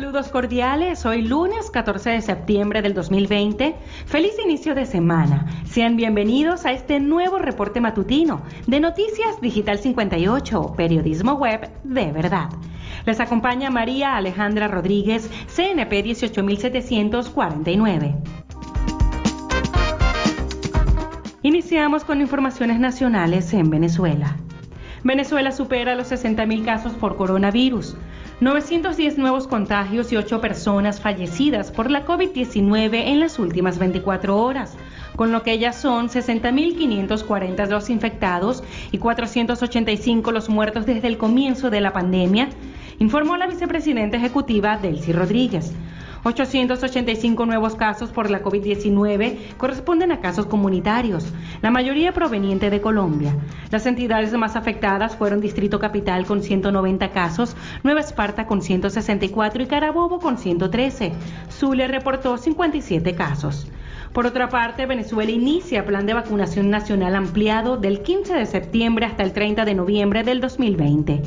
Saludos cordiales, hoy lunes 14 de septiembre del 2020. Feliz inicio de semana. Sean bienvenidos a este nuevo reporte matutino de Noticias Digital 58, periodismo web de verdad. Les acompaña María Alejandra Rodríguez, CNP 18749. Iniciamos con informaciones nacionales en Venezuela. Venezuela supera los 60.000 casos por coronavirus. 910 nuevos contagios y 8 personas fallecidas por la COVID-19 en las últimas 24 horas, con lo que ya son 60.540 los infectados y 485 los muertos desde el comienzo de la pandemia, informó la vicepresidenta ejecutiva Delcy Rodríguez. 885 nuevos casos por la COVID-19 corresponden a casos comunitarios, la mayoría proveniente de Colombia. Las entidades más afectadas fueron Distrito Capital con 190 casos, Nueva Esparta con 164 y Carabobo con 113. Zulia reportó 57 casos. Por otra parte, Venezuela inicia plan de vacunación nacional ampliado del 15 de septiembre hasta el 30 de noviembre del 2020.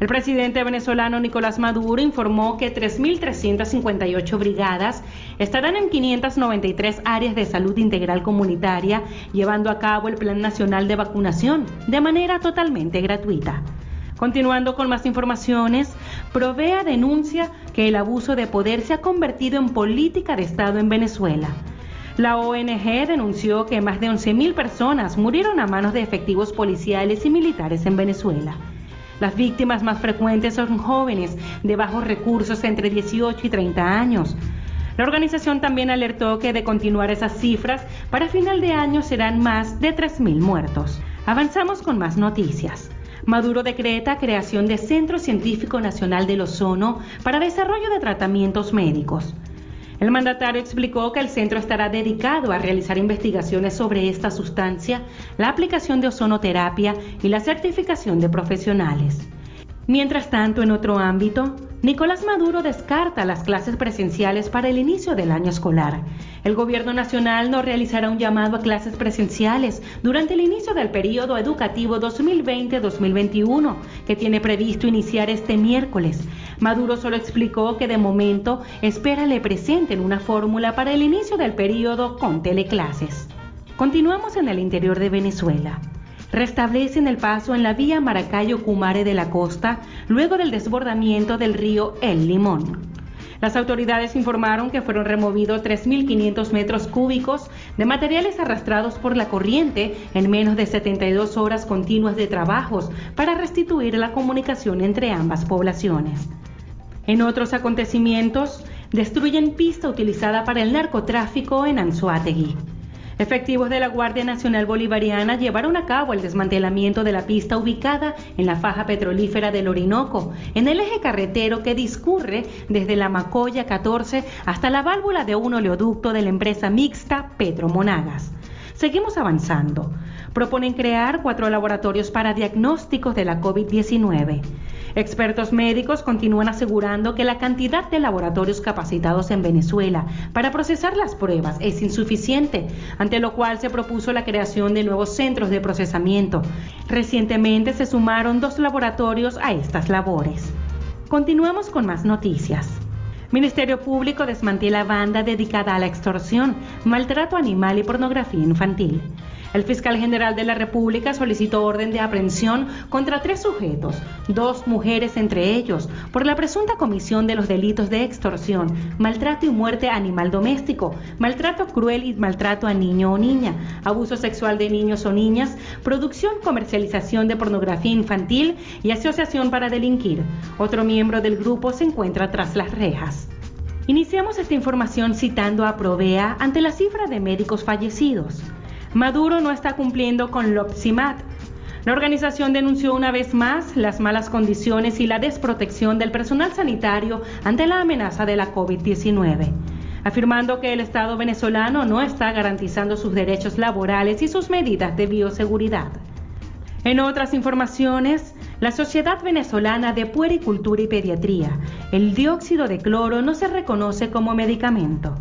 El presidente venezolano Nicolás Maduro informó que 3.358 brigadas estarán en 593 áreas de salud integral comunitaria llevando a cabo el Plan Nacional de Vacunación de manera totalmente gratuita. Continuando con más informaciones, Provea denuncia que el abuso de poder se ha convertido en política de Estado en Venezuela. La ONG denunció que más de 11.000 personas murieron a manos de efectivos policiales y militares en Venezuela. Las víctimas más frecuentes son jóvenes de bajos recursos entre 18 y 30 años. La organización también alertó que de continuar esas cifras, para final de año serán más de 3.000 muertos. Avanzamos con más noticias. Maduro decreta creación de Centro Científico Nacional del Ozono para desarrollo de tratamientos médicos. El mandatario explicó que el centro estará dedicado a realizar investigaciones sobre esta sustancia, la aplicación de ozonoterapia y la certificación de profesionales. Mientras tanto, en otro ámbito, Nicolás Maduro descarta las clases presenciales para el inicio del año escolar. El gobierno nacional no realizará un llamado a clases presenciales durante el inicio del periodo educativo 2020-2021, que tiene previsto iniciar este miércoles. Maduro solo explicó que de momento espera le presenten una fórmula para el inicio del periodo con teleclases. Continuamos en el interior de Venezuela restablecen el paso en la vía Maracayo-Cumare de la costa luego del desbordamiento del río El Limón. Las autoridades informaron que fueron removidos 3.500 metros cúbicos de materiales arrastrados por la corriente en menos de 72 horas continuas de trabajos para restituir la comunicación entre ambas poblaciones. En otros acontecimientos, destruyen pista utilizada para el narcotráfico en Anzuategui. Efectivos de la Guardia Nacional Bolivariana llevaron a cabo el desmantelamiento de la pista ubicada en la faja petrolífera del Orinoco, en el eje carretero que discurre desde la Macoya 14 hasta la válvula de un oleoducto de la empresa mixta Petromonagas. Seguimos avanzando. Proponen crear cuatro laboratorios para diagnósticos de la COVID-19. Expertos médicos continúan asegurando que la cantidad de laboratorios capacitados en Venezuela para procesar las pruebas es insuficiente, ante lo cual se propuso la creación de nuevos centros de procesamiento. Recientemente se sumaron dos laboratorios a estas labores. Continuamos con más noticias. Ministerio Público desmantela banda dedicada a la extorsión, maltrato animal y pornografía infantil. El fiscal general de la República solicitó orden de aprehensión contra tres sujetos, dos mujeres entre ellos, por la presunta comisión de los delitos de extorsión, maltrato y muerte animal doméstico, maltrato cruel y maltrato a niño o niña, abuso sexual de niños o niñas, producción, comercialización de pornografía infantil y asociación para delinquir. Otro miembro del grupo se encuentra tras las rejas. Iniciamos esta información citando a Provea ante la cifra de médicos fallecidos. Maduro no está cumpliendo con Lopsimat. La organización denunció una vez más las malas condiciones y la desprotección del personal sanitario ante la amenaza de la COVID-19, afirmando que el Estado venezolano no está garantizando sus derechos laborales y sus medidas de bioseguridad. En otras informaciones, la Sociedad Venezolana de Puericultura y Pediatría, el dióxido de cloro no se reconoce como medicamento.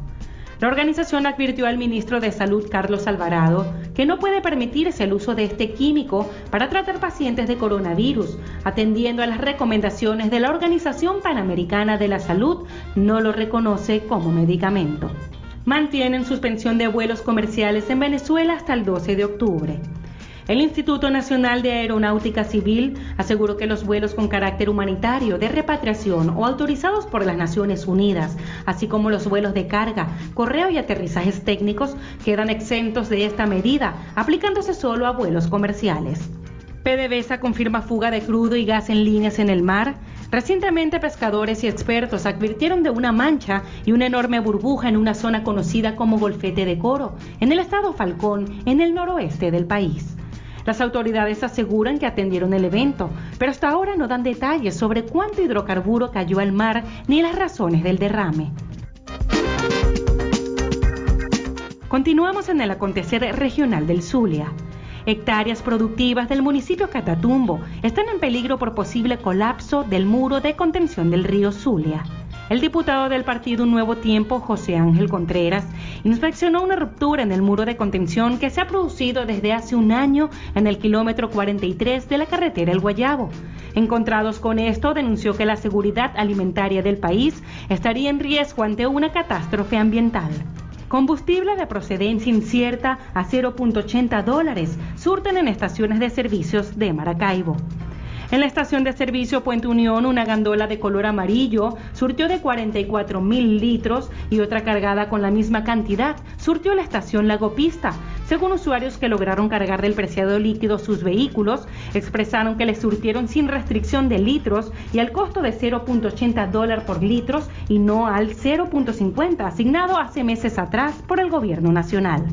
La organización advirtió al ministro de Salud, Carlos Alvarado, que no puede permitirse el uso de este químico para tratar pacientes de coronavirus, atendiendo a las recomendaciones de la Organización Panamericana de la Salud, no lo reconoce como medicamento. Mantienen suspensión de vuelos comerciales en Venezuela hasta el 12 de octubre. El Instituto Nacional de Aeronáutica Civil aseguró que los vuelos con carácter humanitario, de repatriación o autorizados por las Naciones Unidas, así como los vuelos de carga, correo y aterrizajes técnicos, quedan exentos de esta medida, aplicándose solo a vuelos comerciales. PDVSA confirma fuga de crudo y gas en líneas en el mar. Recientemente pescadores y expertos advirtieron de una mancha y una enorme burbuja en una zona conocida como Golfete de Coro, en el estado Falcón, en el noroeste del país. Las autoridades aseguran que atendieron el evento, pero hasta ahora no dan detalles sobre cuánto hidrocarburo cayó al mar ni las razones del derrame. Continuamos en el acontecer regional del Zulia. Hectáreas productivas del municipio Catatumbo están en peligro por posible colapso del muro de contención del río Zulia. El diputado del partido Nuevo Tiempo, José Ángel Contreras, inspeccionó una ruptura en el muro de contención que se ha producido desde hace un año en el kilómetro 43 de la carretera El Guayabo. Encontrados con esto, denunció que la seguridad alimentaria del país estaría en riesgo ante una catástrofe ambiental. Combustible de procedencia incierta a 0.80 dólares surten en estaciones de servicios de Maracaibo. En la estación de servicio Puente Unión, una gandola de color amarillo surtió de 44 mil litros y otra cargada con la misma cantidad surtió la estación Lagopista. Según usuarios que lograron cargar del preciado líquido sus vehículos, expresaron que les surtieron sin restricción de litros y al costo de 0.80 dólares por litros y no al 0.50 asignado hace meses atrás por el gobierno nacional.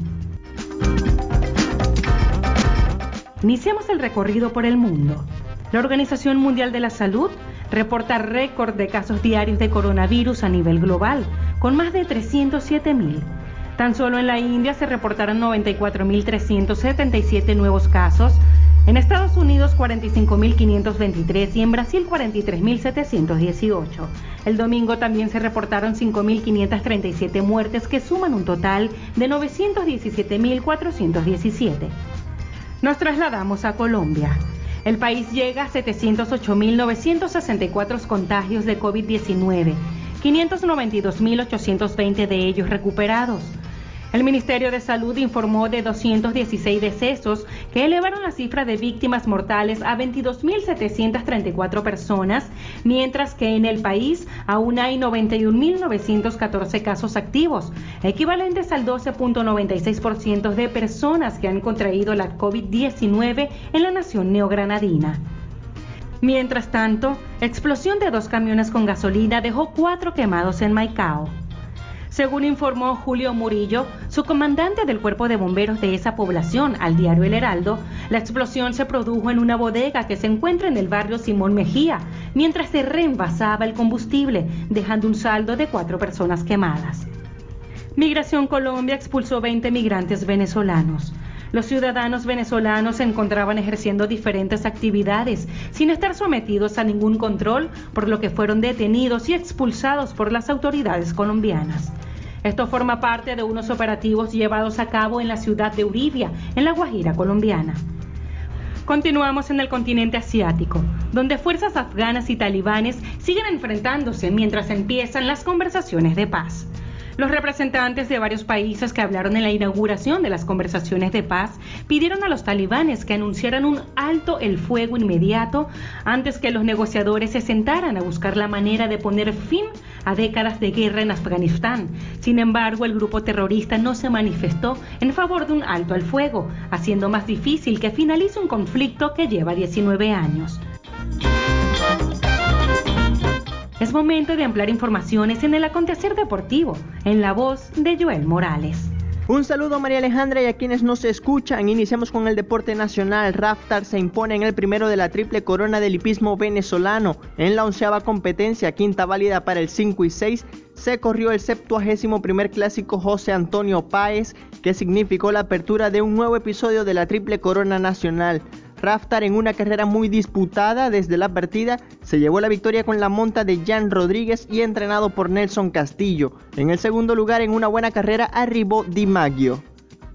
Iniciamos el recorrido por el mundo. La Organización Mundial de la Salud reporta récord de casos diarios de coronavirus a nivel global, con más de 307 mil. Tan solo en la India se reportaron 94.377 nuevos casos, en Estados Unidos 45.523 y en Brasil 43.718. El domingo también se reportaron 5.537 muertes que suman un total de 917.417. Nos trasladamos a Colombia. El país llega a 708.964 contagios de COVID-19, 592.820 de ellos recuperados. El Ministerio de Salud informó de 216 decesos que elevaron la cifra de víctimas mortales a 22.734 personas, mientras que en el país aún hay 91.914 casos activos, equivalentes al 12.96% de personas que han contraído la COVID-19 en la nación neogranadina. Mientras tanto, explosión de dos camiones con gasolina dejó cuatro quemados en Maicao. Según informó Julio Murillo, su comandante del cuerpo de bomberos de esa población, al diario El Heraldo, la explosión se produjo en una bodega que se encuentra en el barrio Simón Mejía, mientras se reenvasaba el combustible, dejando un saldo de cuatro personas quemadas. Migración Colombia expulsó 20 migrantes venezolanos. Los ciudadanos venezolanos se encontraban ejerciendo diferentes actividades sin estar sometidos a ningún control, por lo que fueron detenidos y expulsados por las autoridades colombianas. Esto forma parte de unos operativos llevados a cabo en la ciudad de Uribia, en la Guajira colombiana. Continuamos en el continente asiático, donde fuerzas afganas y talibanes siguen enfrentándose mientras empiezan las conversaciones de paz. Los representantes de varios países que hablaron en la inauguración de las conversaciones de paz pidieron a los talibanes que anunciaran un alto el fuego inmediato antes que los negociadores se sentaran a buscar la manera de poner fin a décadas de guerra en Afganistán. Sin embargo, el grupo terrorista no se manifestó en favor de un alto al fuego, haciendo más difícil que finalice un conflicto que lleva 19 años. Es momento de ampliar informaciones en el acontecer deportivo, en la voz de Joel Morales. Un saludo María Alejandra y a quienes nos escuchan. Iniciamos con el deporte nacional. Raftar se impone en el primero de la triple corona del hipismo venezolano. En la onceava competencia, quinta válida para el 5 y 6, se corrió el 71 primer clásico José Antonio Páez, que significó la apertura de un nuevo episodio de la triple corona nacional. Raftar en una carrera muy disputada desde la partida se llevó la victoria con la monta de Jan Rodríguez y entrenado por Nelson Castillo. En el segundo lugar en una buena carrera arribó Di Maggio.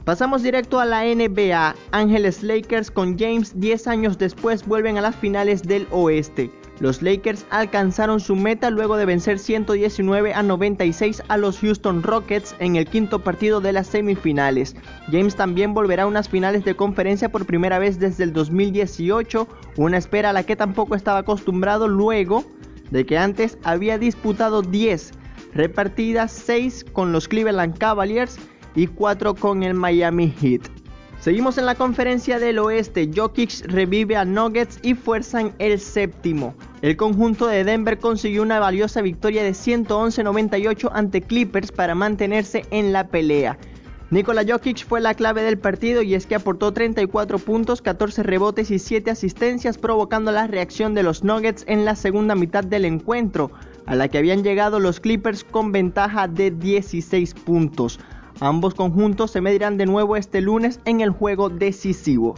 Pasamos directo a la NBA. Ángeles Lakers con James 10 años después vuelven a las finales del oeste. Los Lakers alcanzaron su meta luego de vencer 119 a 96 a los Houston Rockets en el quinto partido de las semifinales. James también volverá a unas finales de conferencia por primera vez desde el 2018, una espera a la que tampoco estaba acostumbrado luego de que antes había disputado 10 repartidas, 6 con los Cleveland Cavaliers y 4 con el Miami Heat. Seguimos en la conferencia del oeste. Jokic revive a Nuggets y fuerzan el séptimo. El conjunto de Denver consiguió una valiosa victoria de 111-98 ante Clippers para mantenerse en la pelea. Nikola Jokic fue la clave del partido y es que aportó 34 puntos, 14 rebotes y 7 asistencias provocando la reacción de los Nuggets en la segunda mitad del encuentro, a la que habían llegado los Clippers con ventaja de 16 puntos. Ambos conjuntos se medirán de nuevo este lunes en el juego decisivo.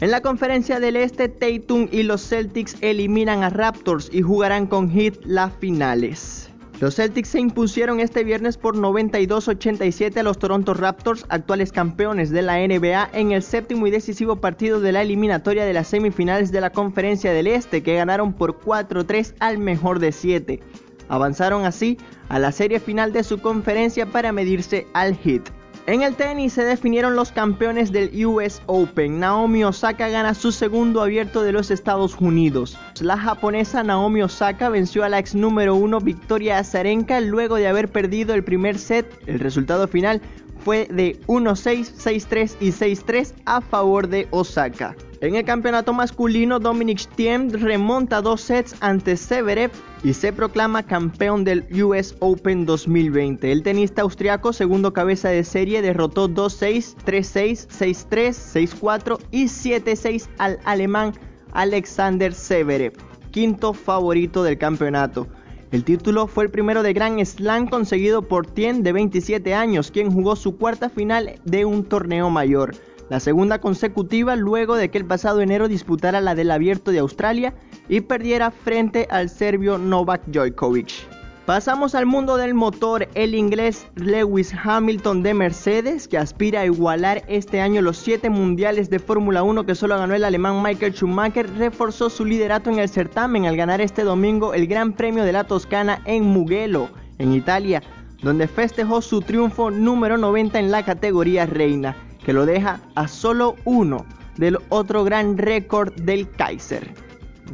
En la conferencia del Este, Tatum y los Celtics eliminan a Raptors y jugarán con Heat las finales. Los Celtics se impusieron este viernes por 92-87 a los Toronto Raptors, actuales campeones de la NBA, en el séptimo y decisivo partido de la eliminatoria de las semifinales de la Conferencia del Este, que ganaron por 4-3 al mejor de 7. Avanzaron así a la serie final de su conferencia para medirse al Heat. En el tenis se definieron los campeones del US Open. Naomi Osaka gana su segundo abierto de los Estados Unidos. La japonesa Naomi Osaka venció a la ex número 1 Victoria Azarenka luego de haber perdido el primer set. El resultado final fue de 1-6, 6-3 y 6-3 a favor de Osaka. En el campeonato masculino, Dominic Thiem remonta dos sets ante Severev y se proclama campeón del US Open 2020. El tenista austriaco, segundo cabeza de serie, derrotó 2-6, 3-6, 6-3, 6-4 y 7-6 al alemán Alexander Severev, quinto favorito del campeonato. El título fue el primero de Grand Slam conseguido por Tien de 27 años, quien jugó su cuarta final de un torneo mayor la segunda consecutiva luego de que el pasado enero disputara la del Abierto de Australia y perdiera frente al serbio Novak Djokovic. Pasamos al mundo del motor, el inglés Lewis Hamilton de Mercedes, que aspira a igualar este año los 7 mundiales de Fórmula 1 que solo ganó el alemán Michael Schumacher, reforzó su liderato en el certamen al ganar este domingo el Gran Premio de la Toscana en Mugello, en Italia, donde festejó su triunfo número 90 en la categoría reina que lo deja a solo uno del otro gran récord del Kaiser.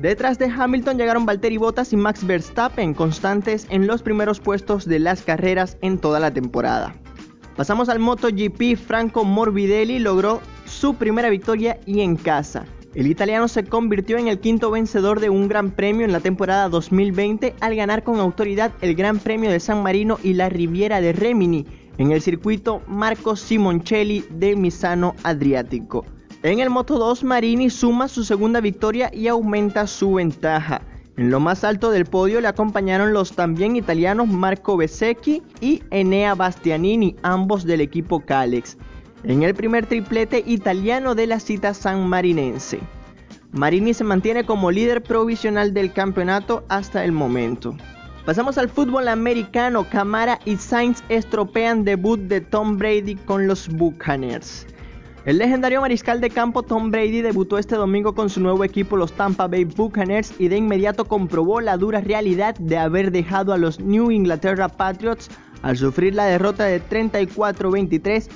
Detrás de Hamilton llegaron Valtteri Bottas y Max Verstappen, constantes en los primeros puestos de las carreras en toda la temporada. Pasamos al MotoGP, Franco Morbidelli logró su primera victoria y en casa. El italiano se convirtió en el quinto vencedor de un gran premio en la temporada 2020 al ganar con autoridad el Gran Premio de San Marino y la Riviera de Remini, en el circuito Marco Simoncelli de Misano Adriático. En el Moto 2 Marini suma su segunda victoria y aumenta su ventaja. En lo más alto del podio le acompañaron los también italianos Marco Bezzecchi y Enea Bastianini, ambos del equipo Calex, en el primer triplete italiano de la cita sanmarinense. Marini se mantiene como líder provisional del campeonato hasta el momento. Pasamos al fútbol americano. Camara y Sainz estropean debut de Tom Brady con los Buccaneers. El legendario mariscal de campo Tom Brady debutó este domingo con su nuevo equipo los Tampa Bay Buccaneers y de inmediato comprobó la dura realidad de haber dejado a los New Inglaterra Patriots al sufrir la derrota de 34-23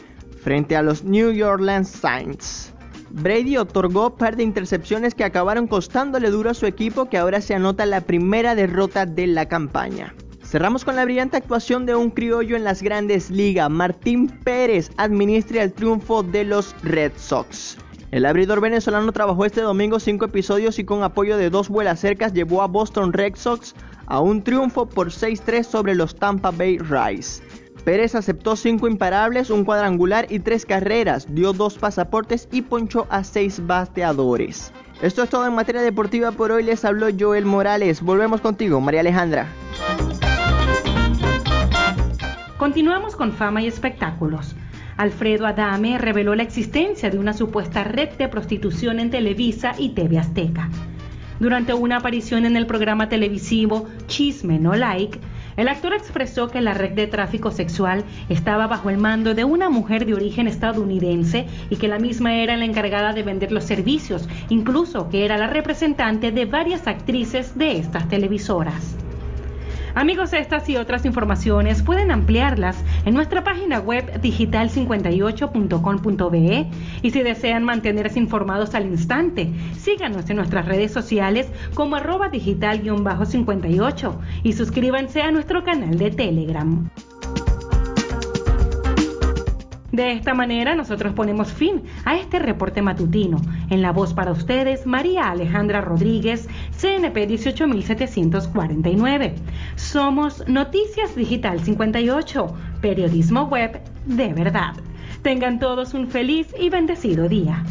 frente a los New Orleans Saints. Brady otorgó par de intercepciones que acabaron costándole duro a su equipo que ahora se anota la primera derrota de la campaña. Cerramos con la brillante actuación de un criollo en las grandes ligas. Martín Pérez administra el triunfo de los Red Sox. El abridor venezolano trabajó este domingo cinco episodios y con apoyo de dos vuelas cercas llevó a Boston Red Sox a un triunfo por 6-3 sobre los Tampa Bay Rays. Pérez aceptó cinco imparables, un cuadrangular y tres carreras, dio dos pasaportes y ponchó a seis bateadores. Esto es todo en materia deportiva por hoy, les habló Joel Morales. Volvemos contigo, María Alejandra. Continuamos con fama y espectáculos. Alfredo Adame reveló la existencia de una supuesta red de prostitución en Televisa y TV Azteca. Durante una aparición en el programa televisivo Chisme No Like, el actor expresó que la red de tráfico sexual estaba bajo el mando de una mujer de origen estadounidense y que la misma era la encargada de vender los servicios, incluso que era la representante de varias actrices de estas televisoras. Amigos, estas y otras informaciones pueden ampliarlas en nuestra página web digital58.com.be y si desean mantenerse informados al instante, síganos en nuestras redes sociales como arroba digital-58 y suscríbanse a nuestro canal de Telegram. De esta manera nosotros ponemos fin a este reporte matutino. En la voz para ustedes, María Alejandra Rodríguez, CNP 18749. Somos Noticias Digital 58, periodismo web de verdad. Tengan todos un feliz y bendecido día.